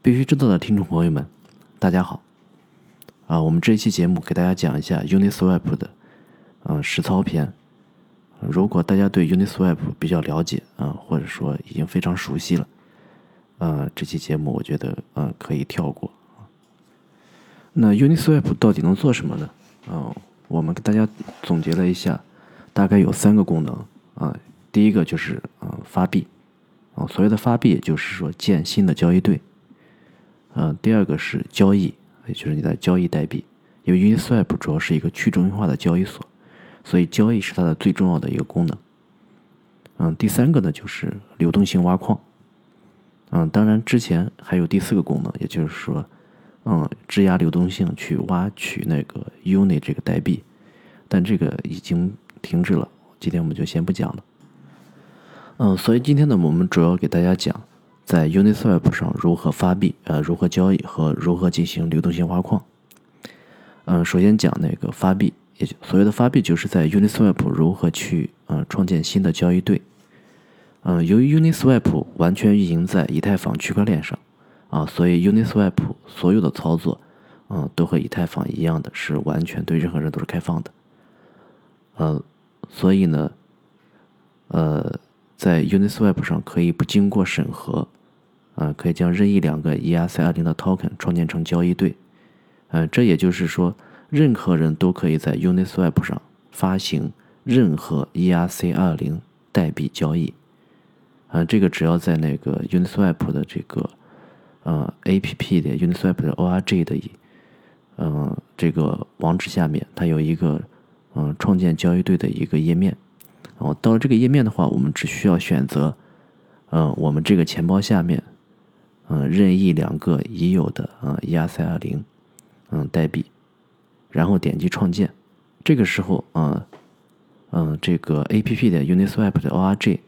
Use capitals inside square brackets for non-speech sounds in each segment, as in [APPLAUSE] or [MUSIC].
必须知道的听众朋友们，大家好。啊，我们这一期节目给大家讲一下 Uniswap 的，嗯，实操篇。如果大家对 Uniswap 比较了解啊，或者说已经非常熟悉了，呃，这期节目我觉得呃可以跳过。那 Uniswap 到底能做什么呢？嗯，我们给大家总结了一下，大概有三个功能啊。第一个就是啊发币，啊，所谓的发币就是说建新的交易对。嗯，第二个是交易，也就是你的交易代币，因为 Uniswap 主要是一个去中心化的交易所，所以交易是它的最重要的一个功能。嗯，第三个呢就是流动性挖矿。嗯，当然之前还有第四个功能，也就是说，嗯，质押流动性去挖取那个 Uni 这个代币，但这个已经停止了，今天我们就先不讲了。嗯，所以今天呢，我们主要给大家讲。在 Uniswap 上如何发币？呃，如何交易和如何进行流动性挖矿？嗯，首先讲那个发币，也就所谓的发币，就是在 Uniswap 如何去呃创建新的交易对。嗯，由于 Uniswap 完全运行在以太坊区块链上啊，所以 Uniswap 所有的操作，嗯，都和以太坊一样的是完全对任何人都是开放的。呃，所以呢，呃，在 Uniswap 上可以不经过审核。啊，可以将任意两个 ERC20 的 token 创建成交易对，呃，这也就是说，任何人都可以在 Uniswap 上发行任何 ERC20 代币交易，啊，这个只要在那个 Uniswap 的这个呃 APP 的 Uniswap 的 org 的嗯这个网址下面，它有一个嗯创建交易对的一个页面，然后到了这个页面的话，我们只需要选择嗯我们这个钱包下面。嗯，任意两个已有的啊 ERC20 嗯代币，然后点击创建，这个时候啊嗯这个 APP 的 Uniswap 的 org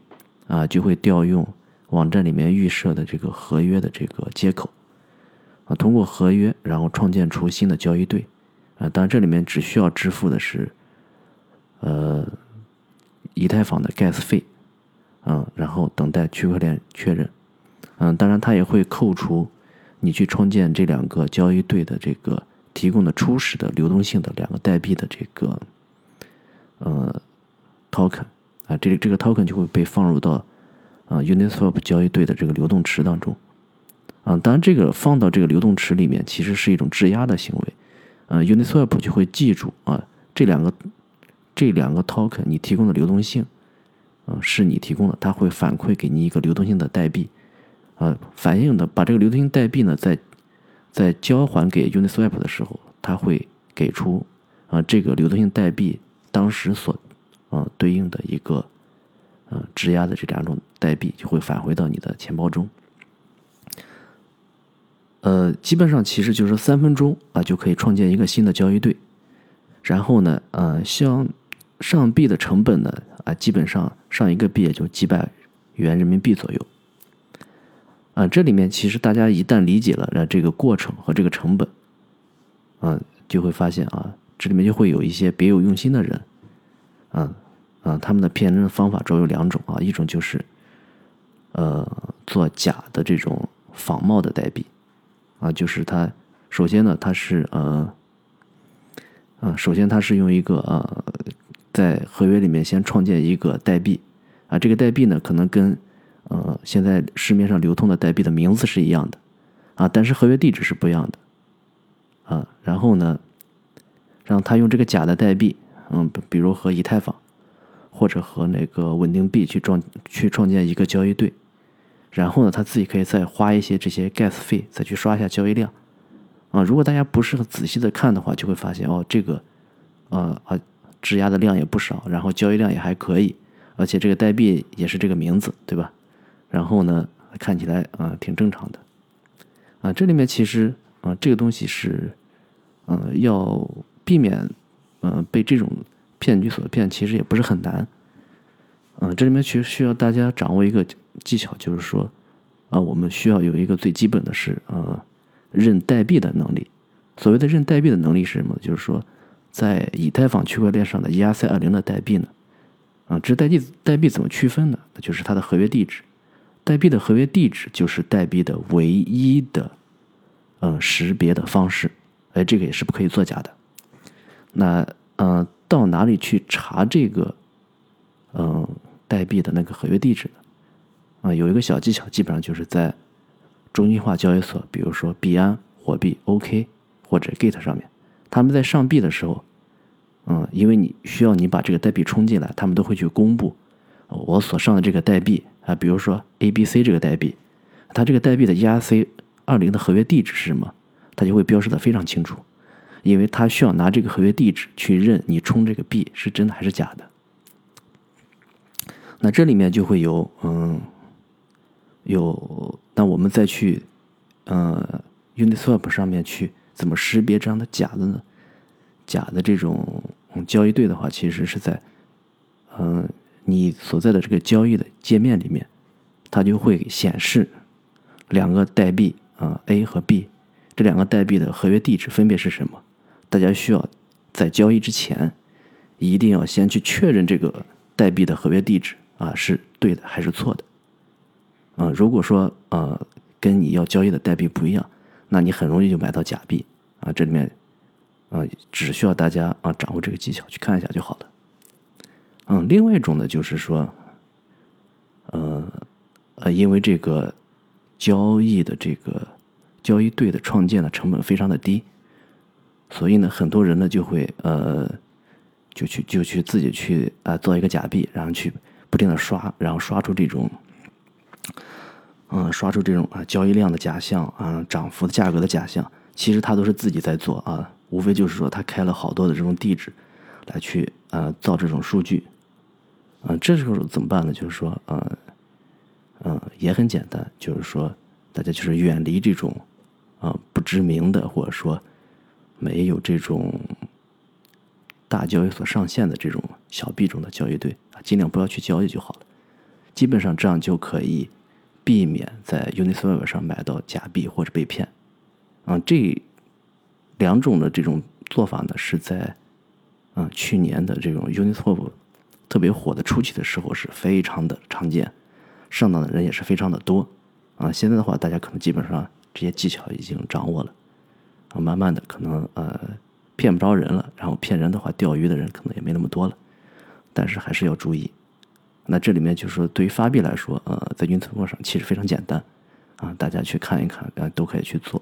啊就会调用网站里面预设的这个合约的这个接口啊，通过合约然后创建出新的交易对啊，当然这里面只需要支付的是呃以太坊的 gas 费嗯，然后等待区块链确认。嗯，当然，它也会扣除你去创建这两个交易对的这个提供的初始的流动性的两个代币的这个呃 token 啊，这这个 token 就会被放入到啊 Uniswap 交易对的这个流动池当中啊。当然，这个放到这个流动池里面其实是一种质押的行为，呃，Uniswap 就会记住啊这两个这两个 token 你提供的流动性啊是你提供的，它会反馈给你一个流动性的代币。呃，反映的把这个流动性代币呢，在在交还给 Uniswap 的时候，它会给出啊这个流动性代币当时所啊对应的一个呃质押的这两种代币就会返回到你的钱包中。呃，基本上其实就是三分钟啊就可以创建一个新的交易对，然后呢，呃，像上币的成本呢啊，基本上上一个币也就几百元人民币左右。啊，这里面其实大家一旦理解了这个过程和这个成本，啊，就会发现啊，这里面就会有一些别有用心的人，啊啊，他们的骗人的方法主要有两种啊，一种就是，呃，做假的这种仿冒的代币，啊，就是他首先呢，他是呃，啊，首先他是用一个呃，在合约里面先创建一个代币，啊，这个代币呢可能跟呃，现在市面上流通的代币的名字是一样的，啊，但是合约地址是不一样的，啊，然后呢，让他用这个假的代币，嗯，比如和以太坊或者和那个稳定币去创去创建一个交易对，然后呢，他自己可以再花一些这些 gas 费，再去刷一下交易量，啊，如果大家不是很仔细的看的话，就会发现哦，这个，呃啊，质押的量也不少，然后交易量也还可以，而且这个代币也是这个名字，对吧？然后呢，看起来啊挺正常的，啊这里面其实啊这个东西是，呃要避免呃被这种骗局所骗，其实也不是很难，嗯这里面其实需要大家掌握一个技巧，就是说啊我们需要有一个最基本的是呃认代币的能力。所谓的认代币的能力是什么？就是说在以太坊区块链上的 ERC 二零的代币呢，啊这代币代币怎么区分呢？那就是它的合约地址。代币的合约地址就是代币的唯一的嗯识别的方式，哎，这个也是不可以作假的。那嗯，到哪里去查这个嗯代币的那个合约地址呢？啊，有一个小技巧，基本上就是在中心化交易所，比如说币安、火币、OK 或者 Gate 上面，他们在上币的时候，嗯，因为你需要你把这个代币充进来，他们都会去公布我所上的这个代币啊，比如说 ABC 这个代币，它这个代币的 ERC 二零的合约地址是什么，它就会标示的非常清楚，因为它需要拿这个合约地址去认你充这个币是真的还是假的。那这里面就会有嗯。有，那我们再去，呃，Uniswap 上面去怎么识别这样的假的呢？假的这种交易对的话，其实是在，嗯，你所在的这个交易的界面里面，它就会显示两个代币啊，A 和 B 这两个代币的合约地址分别是什么。大家需要在交易之前，一定要先去确认这个代币的合约地址啊是对的还是错的。啊，如果说呃跟你要交易的代币不一样，那你很容易就买到假币啊。这里面啊只需要大家啊掌握这个技巧去看一下就好了。嗯，另外一种呢就是说，呃呃，因为这个交易的这个交易对的创建的成本非常的低，所以呢很多人呢就会呃就去就去自己去啊做一个假币，然后去不停的刷，然后刷出这种。嗯，刷出这种啊交易量的假象啊，涨幅的价格的假象，其实他都是自己在做啊，无非就是说他开了好多的这种地址，来去呃造这种数据，嗯，这时候怎么办呢？就是说，呃，嗯，也很简单，就是说大家就是远离这种啊不知名的或者说没有这种大交易所上线的这种小币种的交易对啊，尽量不要去交易就好了，基本上这样就可以。避免在 Uniswap 上买到假币或者被骗，啊，这两种的这种做法呢，是在啊去年的这种 Uniswap 特别火的初期的时候是非常的常见，上当的人也是非常的多，啊，现在的话大家可能基本上这些技巧已经掌握了，啊，慢慢的可能呃骗不着人了，然后骗人的话钓鱼的人可能也没那么多了，但是还是要注意。那这里面就是说，对于发币来说，呃，在云存货上其实非常简单，啊，大家去看一看，呃，都可以去做，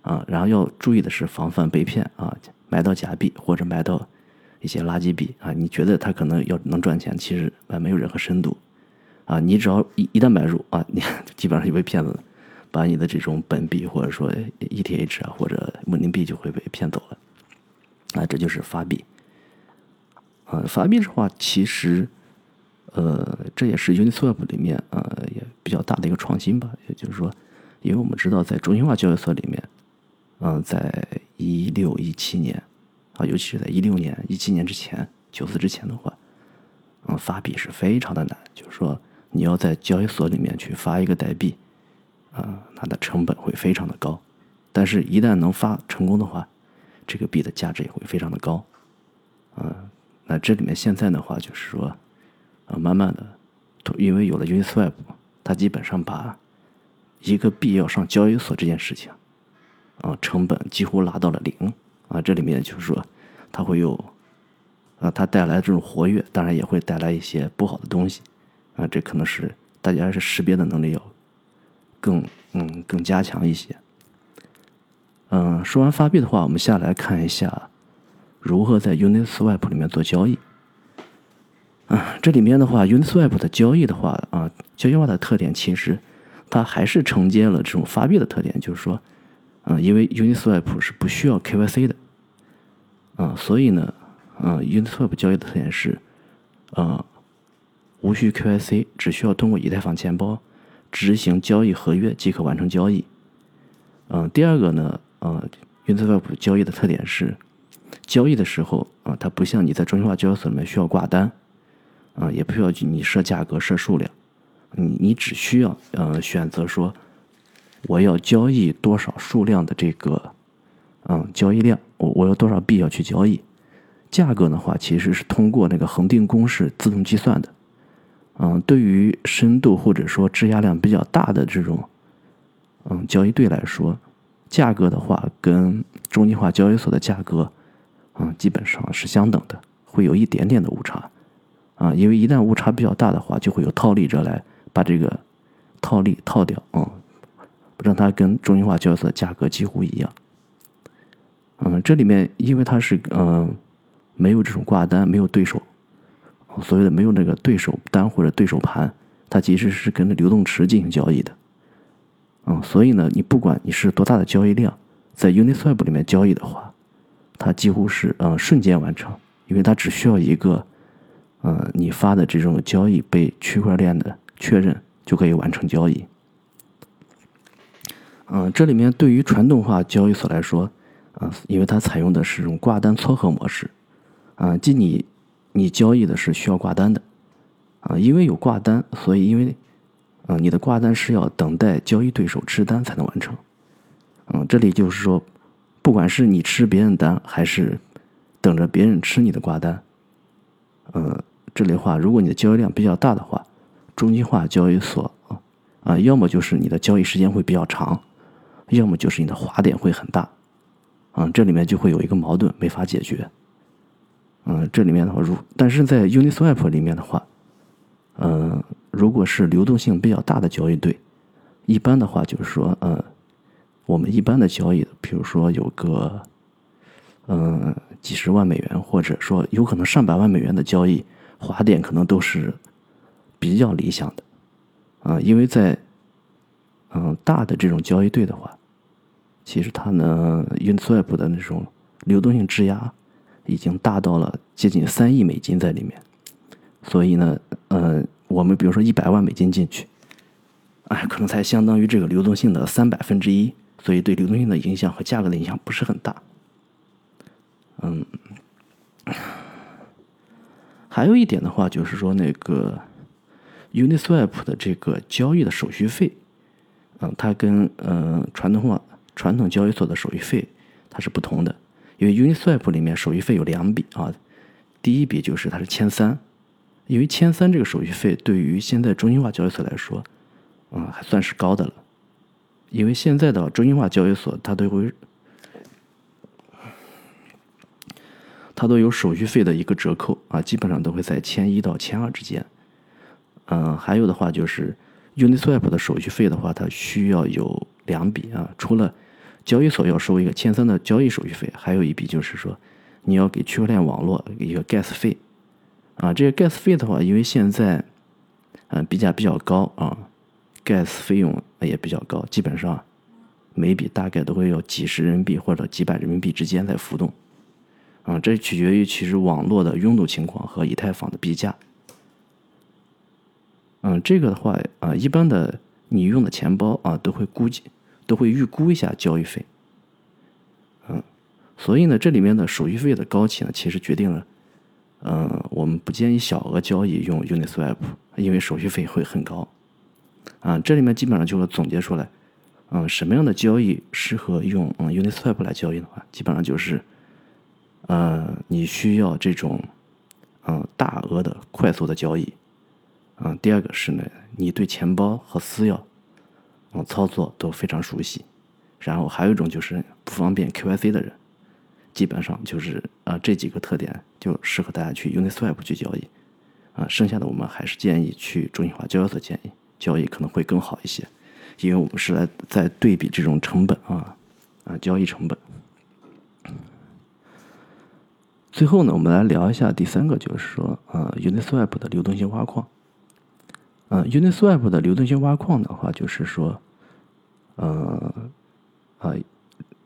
啊，然后要注意的是防范被骗啊，买到假币或者买到一些垃圾币啊，你觉得它可能要能赚钱，其实啊没有任何深度，啊，你只要一一旦买入啊，你 [LAUGHS] 基本上就被骗子把你的这种本币或者说 ETH 啊或者稳定币就会被骗走了，啊，这就是发币，啊，发币的话其实。呃，这也是 Uniswap 里面呃也比较大的一个创新吧。也就是说，因为我们知道在中心化交易所里面，嗯，在一六一七年啊，尤其是在一六年、一七年之前、九四之前的话，嗯，发币是非常的难。就是说，你要在交易所里面去发一个代币，啊，它的成本会非常的高。但是，一旦能发成功的话，这个币的价值也会非常的高。嗯，那这里面现在的话就是说。啊，慢慢的，因为有了 Uniswap，它基本上把一个币要上交易所这件事情，啊，成本几乎拉到了零。啊，这里面就是说，它会有，啊，它带来这种活跃，当然也会带来一些不好的东西。啊，这可能是大家是识别的能力要更嗯更加强一些。嗯，说完发币的话，我们下来看一下如何在 Uniswap 里面做交易。啊，这里面的话，Uniswap 的交易的话，啊，交易化的特点其实它还是承接了这种发币的特点，就是说，啊，因为 Uniswap 是不需要 KYC 的，啊，所以呢，啊，Uniswap 交易的特点是，啊，无需 KYC，只需要通过以太坊钱包执行交易合约即可完成交易。嗯，第二个呢，啊，Uniswap 交易的特点是，交易的时候啊，它不像你在中心化交易所里面需要挂单。啊，也不需要你设价格、设数量，你你只需要呃选择说我要交易多少数量的这个嗯交易量，我我有多少币要去交易，价格的话其实是通过那个恒定公式自动计算的，嗯，对于深度或者说质押量比较大的这种嗯交易对来说，价格的话，跟中心化交易所的价格，嗯，基本上是相等的，会有一点点的误差，啊，因为一旦误差比较大的话，就会有套利者来把这个套利套掉，啊，让它跟中心化交易所的价格几乎一样。嗯，这里面因为它是嗯没有这种挂单，没有对手，所谓的没有那个对手单或者对手盘，它其实是跟着流动池进行交易的。嗯，所以呢，你不管你是多大的交易量，在 Uniswap 里面交易的话，它几乎是嗯瞬间完成，因为它只需要一个嗯你发的这种交易被区块链的确认就可以完成交易。嗯，这里面对于传统化交易所来说，啊，因为它采用的是这种挂单撮合模式，啊，即你你交易的是需要挂单的，啊，因为有挂单，所以因为。啊，你的挂单是要等待交易对手吃单才能完成。嗯，这里就是说，不管是你吃别人单，还是等着别人吃你的挂单，嗯，这里的话，如果你的交易量比较大的话，中心化交易所，啊，要么就是你的交易时间会比较长，要么就是你的滑点会很大。啊，这里面就会有一个矛盾没法解决。嗯，这里面的话，如但是在 Uniswap 里面的话，嗯。如果是流动性比较大的交易对，一般的话就是说，嗯，我们一般的交易，比如说有个，嗯，几十万美元，或者说有可能上百万美元的交易，滑点可能都是比较理想的，啊，因为在嗯大的这种交易对的话，其实它呢，Uniswap 的那种流动性质押已经大到了接近三亿美金在里面，所以呢，嗯。我们比如说一百万美金进去，哎，可能才相当于这个流动性的三百分之一，所以对流动性的影响和价格的影响不是很大。嗯，还有一点的话就是说，那个 Uniswap 的这个交易的手续费，嗯，它跟嗯传统化传统交易所的手续费它是不同的，因为 Uniswap 里面手续费有两笔啊，第一笔就是它是千三。因为千三这个手续费对于现在中心化交易所来说，嗯，还算是高的了。因为现在的中心化交易所它都会，它都有手续费的一个折扣啊，基本上都会在千一到千二之间。嗯，还有的话就是 Uniswap 的手续费的话，它需要有两笔啊，除了交易所要收一个千三的交易手续费，还有一笔就是说你要给区块链网络一个 gas 费。啊，这个 gas 费的话，因为现在，嗯，币价比较高啊，gas 费用也比较高，基本上每笔大概都会有几十人民币或者几百人民币之间在浮动，啊，这取决于其实网络的拥堵情况和以太坊的币价。嗯，这个的话啊，一般的你用的钱包啊，都会估计都会预估一下交易费，嗯，所以呢，这里面的手续费的高起呢，其实决定了。嗯，我们不建议小额交易用 Uniswap，因为手续费会很高。啊，这里面基本上就是总结出来，嗯，什么样的交易适合用嗯 Uniswap 来交易的话，基本上就是，呃，你需要这种嗯大额的快速的交易。嗯，第二个是呢，你对钱包和私钥嗯操作都非常熟悉。然后还有一种就是不方便 KYC 的人。基本上就是啊，这几个特点就适合大家去 Uniswap 去交易，啊，剩下的我们还是建议去中心化交易所建议交易可能会更好一些，因为我们是来在对比这种成本啊啊交易成本。最后呢，我们来聊一下第三个，就是说啊 Uniswap 的流动性挖矿。嗯，Uniswap 的流动性挖矿的话，就是说，呃啊，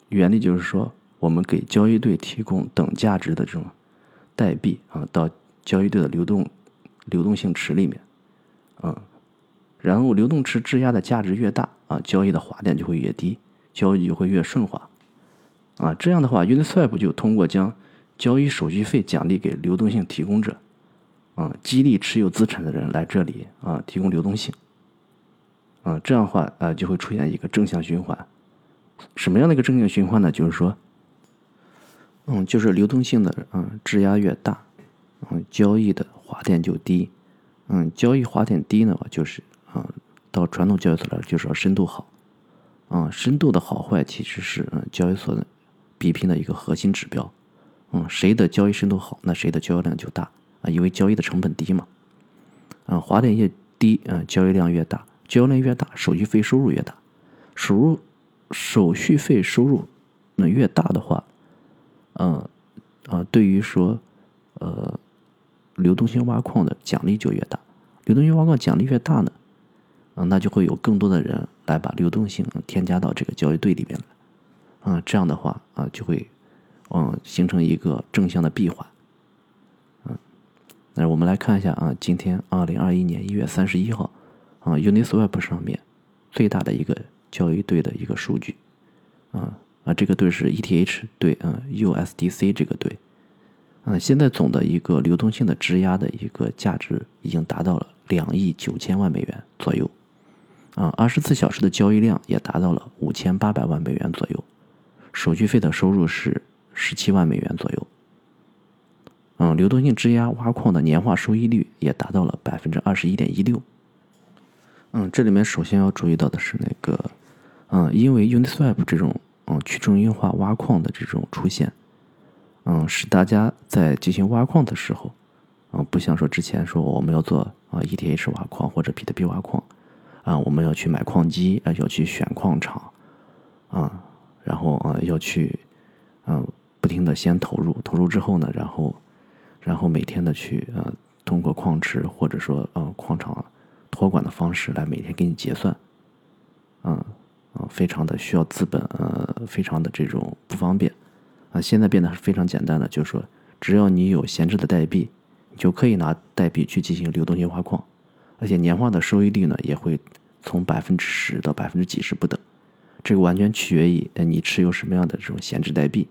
原理就是说。我们给交易对提供等价值的这种代币啊，到交易对的流动流动性池里面，嗯，然后流动池质押的价值越大啊，交易的滑点就会越低，交易就会越顺滑，啊，这样的话，Uniswap 就通过将交易手续费奖励给流动性提供者，啊，激励持有资产的人来这里啊提供流动性，啊，这样的话啊就会出现一个正向循环。什么样的一个正向循环呢？就是说。嗯，就是流动性的嗯质押越大，嗯交易的滑点就低，嗯交易滑点低呢，就是啊到传统交易所来就是要深度好，啊，深度的好坏其实是嗯交易所的比拼的一个核心指标。嗯，谁的交易深度好，那谁的交易量就大啊，因为交易的成本低嘛。啊，滑点越低，嗯，交易量越大，交易量越大，手续费收入越大，收入手续费收入那越大的话，嗯啊，对于说呃流动性挖矿的奖励就越大，流动性挖矿奖励越大呢，啊，那就会有更多的人来把流动性添加到这个交易队里边来，啊，这样的话啊就会嗯形成一个正向的闭环。那我们来看一下啊，今天二零二一年一月三十一号，啊，Uniswap 上面最大的一个交易对的一个数据，啊啊，这个对是 ETH 对，嗯，USDC 这个对，啊，现在总的一个流动性的质押的一个价值已经达到了两亿九千万美元左右，啊，二十四小时的交易量也达到了五千八百万美元左右，手续费的收入是十七万美元左右。嗯，流动性质押挖矿的年化收益率也达到了百分之二十一点一六。嗯，这里面首先要注意到的是那个，嗯，因为 Uniswap 这种嗯去中心化挖矿的这种出现，嗯，使大家在进行挖矿的时候，嗯，不像说之前说我们要做啊 ETH 挖矿或者比特币挖矿，啊，我们要去买矿机啊，要去选矿场，啊，然后啊要去，嗯，不停的先投入，投入之后呢，然后。然后每天的去呃，通过矿池或者说呃矿场托管的方式来每天给你结算，嗯嗯，非常的需要资本，呃，非常的这种不方便啊。现在变得非常简单的，就是说只要你有闲置的代币，你就可以拿代币去进行流动性挖矿，而且年化的收益率呢也会从百分之十到百分之几十不等，这个完全取决于你持有什么样的这种闲置代币，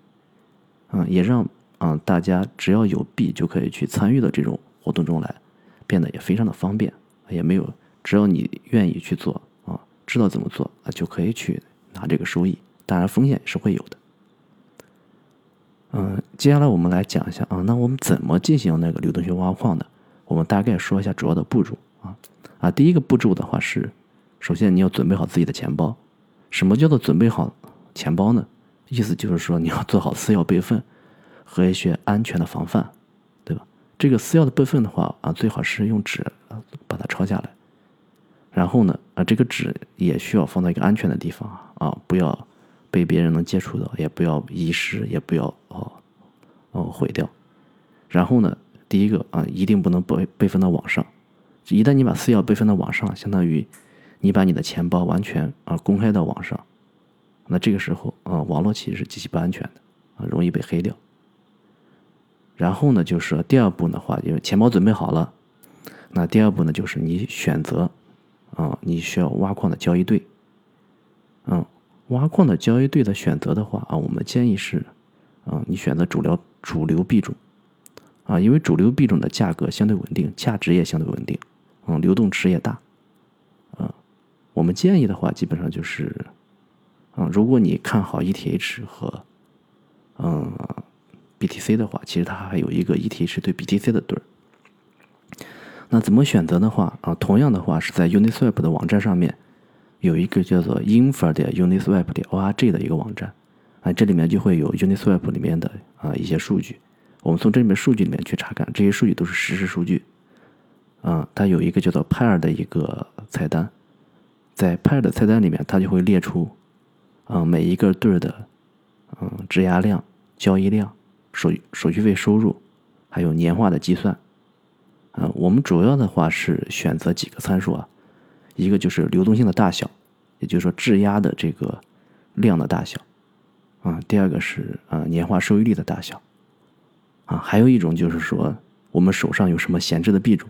嗯，也让。嗯，大家只要有币就可以去参与到这种活动中来，变得也非常的方便，也没有，只要你愿意去做啊，知道怎么做啊，就可以去拿这个收益。当然风险也是会有的。嗯，接下来我们来讲一下啊，那我们怎么进行那个流动性挖矿的？我们大概说一下主要的步骤啊啊，第一个步骤的话是，首先你要准备好自己的钱包。什么叫做准备好钱包呢？意思就是说你要做好私钥备份。和一些安全的防范，对吧？这个私钥的备份的话啊，最好是用纸把它抄下来。然后呢，啊，这个纸也需要放在一个安全的地方啊，不要被别人能接触到，也不要遗失，也不要哦哦毁掉。然后呢，第一个啊，一定不能备备份到网上。一旦你把私钥备份到网上，相当于你把你的钱包完全啊公开到网上，那这个时候啊，网络其实是极其不安全的啊，容易被黑掉。然后呢，就是第二步的话，因为钱包准备好了，那第二步呢，就是你选择，啊，你需要挖矿的交易对，嗯，挖矿的交易对的选择的话啊，我们建议是，啊，你选择主流主流币种，啊，因为主流币种的价格相对稳定，价值也相对稳定，嗯，流动池也大，啊，我们建议的话，基本上就是，啊，如果你看好 ETH 和，嗯。BTC 的话，其实它还有一个 ETH 对 BTC 的对儿。那怎么选择的话啊？同样的话是在 Uniswap 的网站上面有一个叫做 Infer 的 Uniswap 点 org 的一个网站啊，这里面就会有 Uniswap 里面的啊一些数据。我们从这里面数据里面去查看，这些数据都是实时数据。啊，它有一个叫做 Pair 的一个菜单，在 Pair 的菜单里面，它就会列出啊每一个对儿的嗯质押量、交易量。手手续费收入，还有年化的计算，啊，我们主要的话是选择几个参数啊，一个就是流动性的大小，也就是说质押的这个量的大小，啊，第二个是啊年化收益率的大小，啊，还有一种就是说我们手上有什么闲置的币种，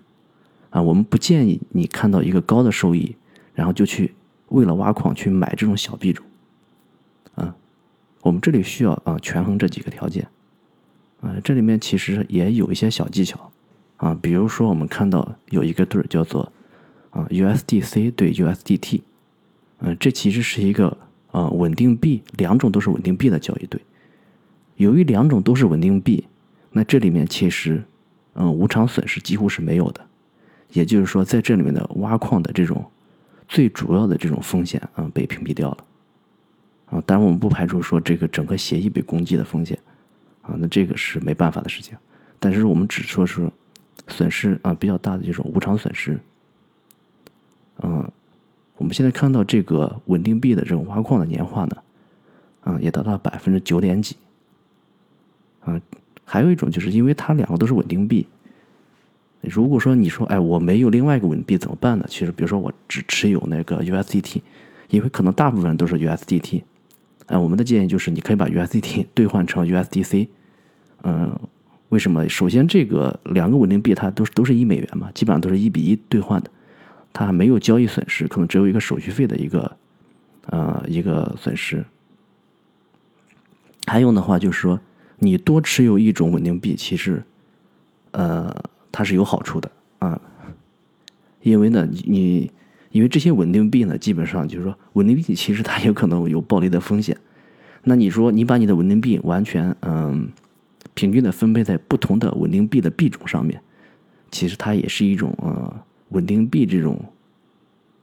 啊，我们不建议你看到一个高的收益，然后就去为了挖矿去买这种小币种，啊，我们这里需要啊权衡这几个条件。啊，这里面其实也有一些小技巧，啊，比如说我们看到有一个对儿叫做啊 USDC 对 USDT，嗯，这其实是一个啊稳定币，两种都是稳定币的交易对。由于两种都是稳定币，那这里面其实嗯无偿损失几乎是没有的，也就是说在这里面的挖矿的这种最主要的这种风险啊被屏蔽掉了，啊，当然我们不排除说这个整个协议被攻击的风险，啊，那这个是没办法的事情。但是我们只说是损失啊比较大的这种无偿损失。嗯，我们现在看到这个稳定币的这种挖矿的年化呢，啊，也达到百分之九点几。啊，还有一种就是因为它两个都是稳定币。如果说你说哎我没有另外一个稳定币怎么办呢？其实比如说我只持有那个 USDT，因为可能大部分人都是 USDT。哎，我们的建议就是你可以把 USDT [LAUGHS] 兑换成 USDC。嗯，为什么？首先这个两个稳定币它都是都是一美元嘛，基本上都是一比一兑换的，它没有交易损失，可能只有一个手续费的一个呃一个损失。还有的话就是说，你多持有一种稳定币，其实呃它是有好处的啊，因为呢你。因为这些稳定币呢，基本上就是说，稳定币其实它有可能有暴雷的风险。那你说，你把你的稳定币完全嗯平均的分配在不同的稳定币的币种上面，其实它也是一种呃稳定币这种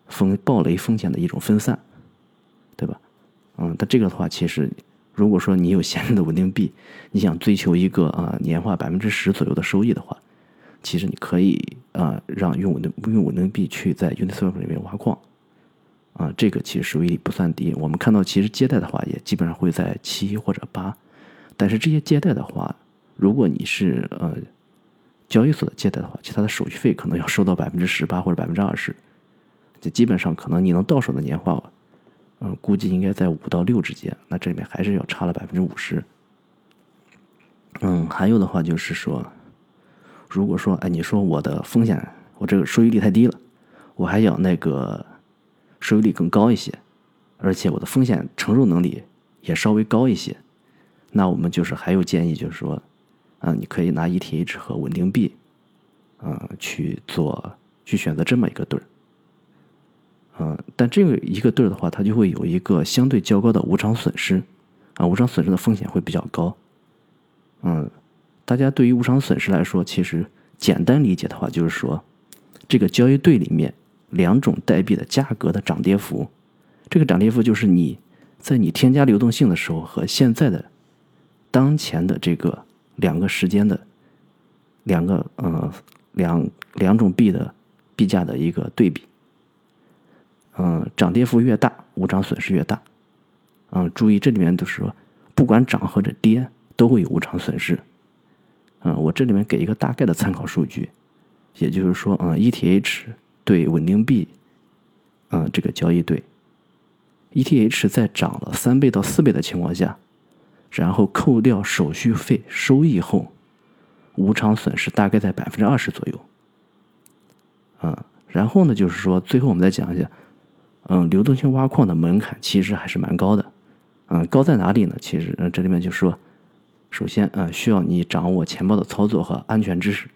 风暴雷风险的一种分散，对吧？嗯，但这个的话，其实如果说你有闲置的稳定币，你想追求一个啊年化百分之十左右的收益的话，其实你可以。啊，让用我的用稳定币去在 Uniswap 里面挖矿，啊，这个其实收益率不算低。我们看到，其实接待的话也基本上会在七或者八，但是这些接待的话，如果你是呃交易所的接待的话，其他的手续费可能要收到百分之十八或者百分之二十，就基本上可能你能到手的年化，嗯，估计应该在五到六之间。那这里面还是要差了百分之五十。嗯，还有的话就是说。如果说，哎，你说我的风险，我这个收益率太低了，我还要那个收益率更高一些，而且我的风险承受能力也稍微高一些，那我们就是还有建议，就是说，啊，你可以拿 ETH 和稳定币，啊，去做，去选择这么一个对儿，嗯，但这个一个对儿的话，它就会有一个相对较高的无偿损失，啊，无偿损失的风险会比较高，嗯。大家对于无偿损失来说，其实简单理解的话，就是说，这个交易对里面两种代币的价格的涨跌幅，这个涨跌幅就是你在你添加流动性的时候和现在的当前的这个两个时间的两个呃两两种币的币价的一个对比，嗯，涨跌幅越大，无偿损失越大，嗯，注意这里面都是说，不管涨或者跌，都会有无偿损失。嗯，我这里面给一个大概的参考数据，也就是说，嗯，ETH 对稳定币，嗯，这个交易对，ETH 在涨了三倍到四倍的情况下，然后扣掉手续费收益后，无偿损失大概在百分之二十左右。嗯，然后呢，就是说，最后我们再讲一下，嗯，流动性挖矿的门槛其实还是蛮高的，嗯，高在哪里呢？其实，这里面就说。首先啊，需要你掌握钱包的操作和安全知识，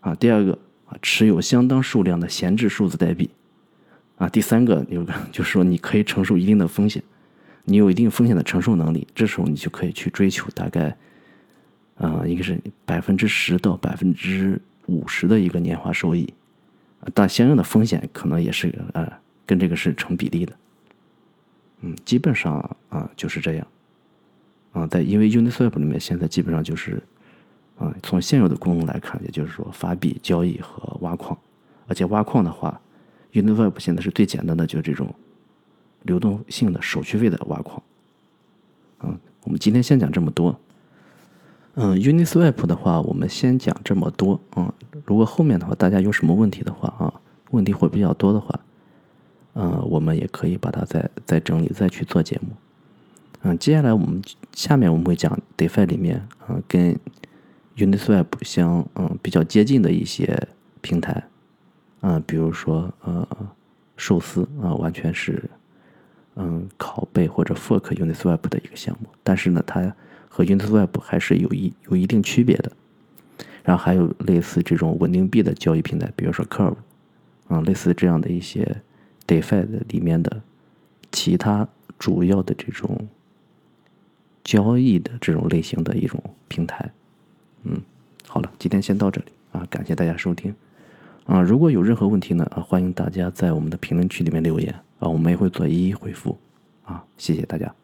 啊，第二个啊，持有相当数量的闲置数字代币，啊，第三个有个就是说你可以承受一定的风险，你有一定风险的承受能力，这时候你就可以去追求大概，啊，一个是百分之十到百分之五十的一个年化收益，但相应的风险可能也是呃跟这个是成比例的，嗯，基本上啊就是这样。啊，在因为 Uniswap 里面现在基本上就是，啊，从现有的功能来看，也就是说发币、交易和挖矿，而且挖矿的话，Uniswap 现在是最简单的，就是这种流动性的手续费的挖矿。嗯，我们今天先讲这么多。嗯，Uniswap 的话，我们先讲这么多。嗯，如果后面的话大家有什么问题的话啊，问题会比较多的话，嗯，我们也可以把它再再整理，再去做节目。嗯，接下来我们下面我们会讲 DeFi 里面，嗯，跟 Uniswap 相嗯比较接近的一些平台，嗯，比如说呃寿司啊，完全是嗯拷贝或者 fork Uniswap 的一个项目，但是呢，它和 Uniswap 还是有一有一定区别的。然后还有类似这种稳定币的交易平台，比如说 Curve，啊，类似这样的一些 DeFi 的里面的其他主要的这种。交易的这种类型的一种平台，嗯，好了，今天先到这里。啊，感谢大家收听。啊，如果有任何问题呢啊，欢迎大家在我们的评论区里面留言。啊，我们也会做一一回复。啊，谢谢大家。